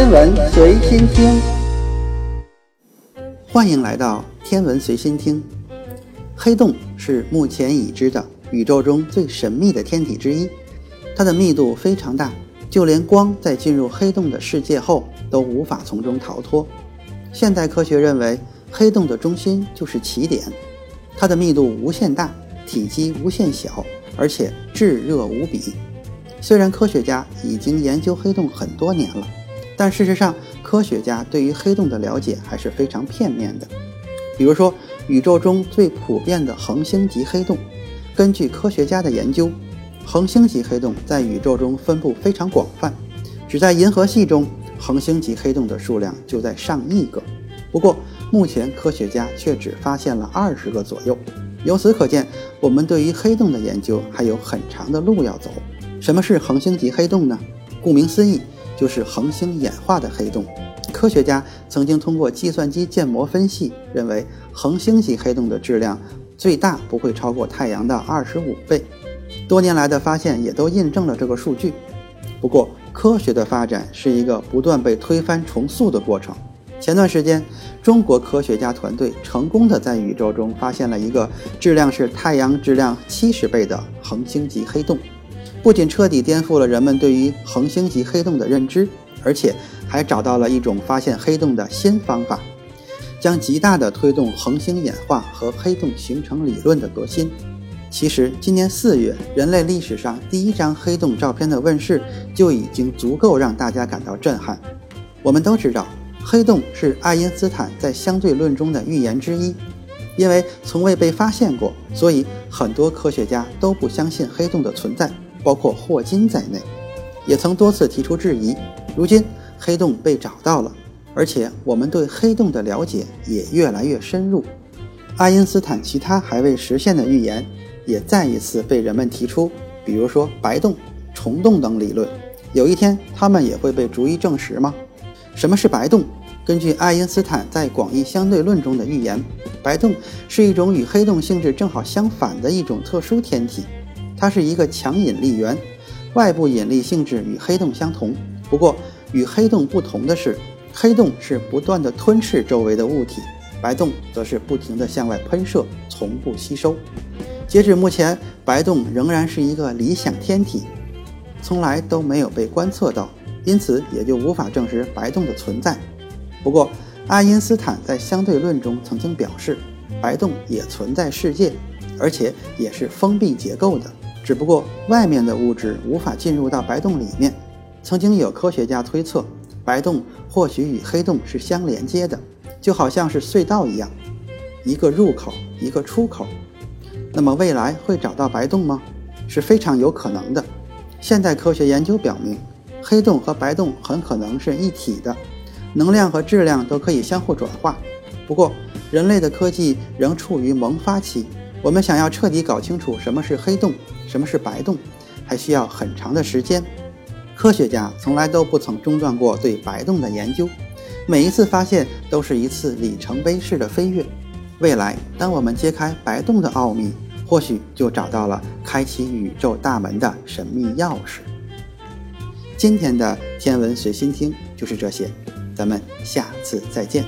天文随心听，欢迎来到天文随心听。黑洞是目前已知的宇宙中最神秘的天体之一，它的密度非常大，就连光在进入黑洞的世界后都无法从中逃脱。现代科学认为，黑洞的中心就是起点，它的密度无限大，体积无限小，而且炙热无比。虽然科学家已经研究黑洞很多年了，但事实上，科学家对于黑洞的了解还是非常片面的。比如说，宇宙中最普遍的恒星级黑洞，根据科学家的研究，恒星级黑洞在宇宙中分布非常广泛，只在银河系中，恒星级黑洞的数量就在上亿个。不过，目前科学家却只发现了二十个左右。由此可见，我们对于黑洞的研究还有很长的路要走。什么是恒星级黑洞呢？顾名思义，就是恒星演化的黑洞。科学家曾经通过计算机建模分析，认为恒星级黑洞的质量最大不会超过太阳的二十五倍。多年来的发现也都印证了这个数据。不过，科学的发展是一个不断被推翻重塑的过程。前段时间，中国科学家团队成功的在宇宙中发现了一个质量是太阳质量七十倍的恒星级黑洞。不仅彻底颠覆了人们对于恒星级黑洞的认知，而且还找到了一种发现黑洞的新方法，将极大的推动恒星演化和黑洞形成理论的革新。其实，今年四月，人类历史上第一张黑洞照片的问世就已经足够让大家感到震撼。我们都知道，黑洞是爱因斯坦在相对论中的预言之一，因为从未被发现过，所以很多科学家都不相信黑洞的存在。包括霍金在内，也曾多次提出质疑。如今黑洞被找到了，而且我们对黑洞的了解也越来越深入。爱因斯坦其他还未实现的预言也再一次被人们提出，比如说白洞、虫洞等理论。有一天，它们也会被逐一证实吗？什么是白洞？根据爱因斯坦在广义相对论中的预言，白洞是一种与黑洞性质正好相反的一种特殊天体。它是一个强引力源，外部引力性质与黑洞相同。不过与黑洞不同的是，黑洞是不断的吞噬周围的物体，白洞则是不停的向外喷射，从不吸收。截止目前，白洞仍然是一个理想天体，从来都没有被观测到，因此也就无法证实白洞的存在。不过，爱因斯坦在相对论中曾经表示，白洞也存在世界，而且也是封闭结构的。只不过外面的物质无法进入到白洞里面。曾经有科学家推测，白洞或许与黑洞是相连接的，就好像是隧道一样，一个入口，一个出口。那么未来会找到白洞吗？是非常有可能的。现代科学研究表明，黑洞和白洞很可能是一体的，能量和质量都可以相互转化。不过人类的科技仍处于萌发期。我们想要彻底搞清楚什么是黑洞，什么是白洞，还需要很长的时间。科学家从来都不曾中断过对白洞的研究，每一次发现都是一次里程碑式的飞跃。未来，当我们揭开白洞的奥秘，或许就找到了开启宇宙大门的神秘钥匙。今天的天文随心听就是这些，咱们下次再见。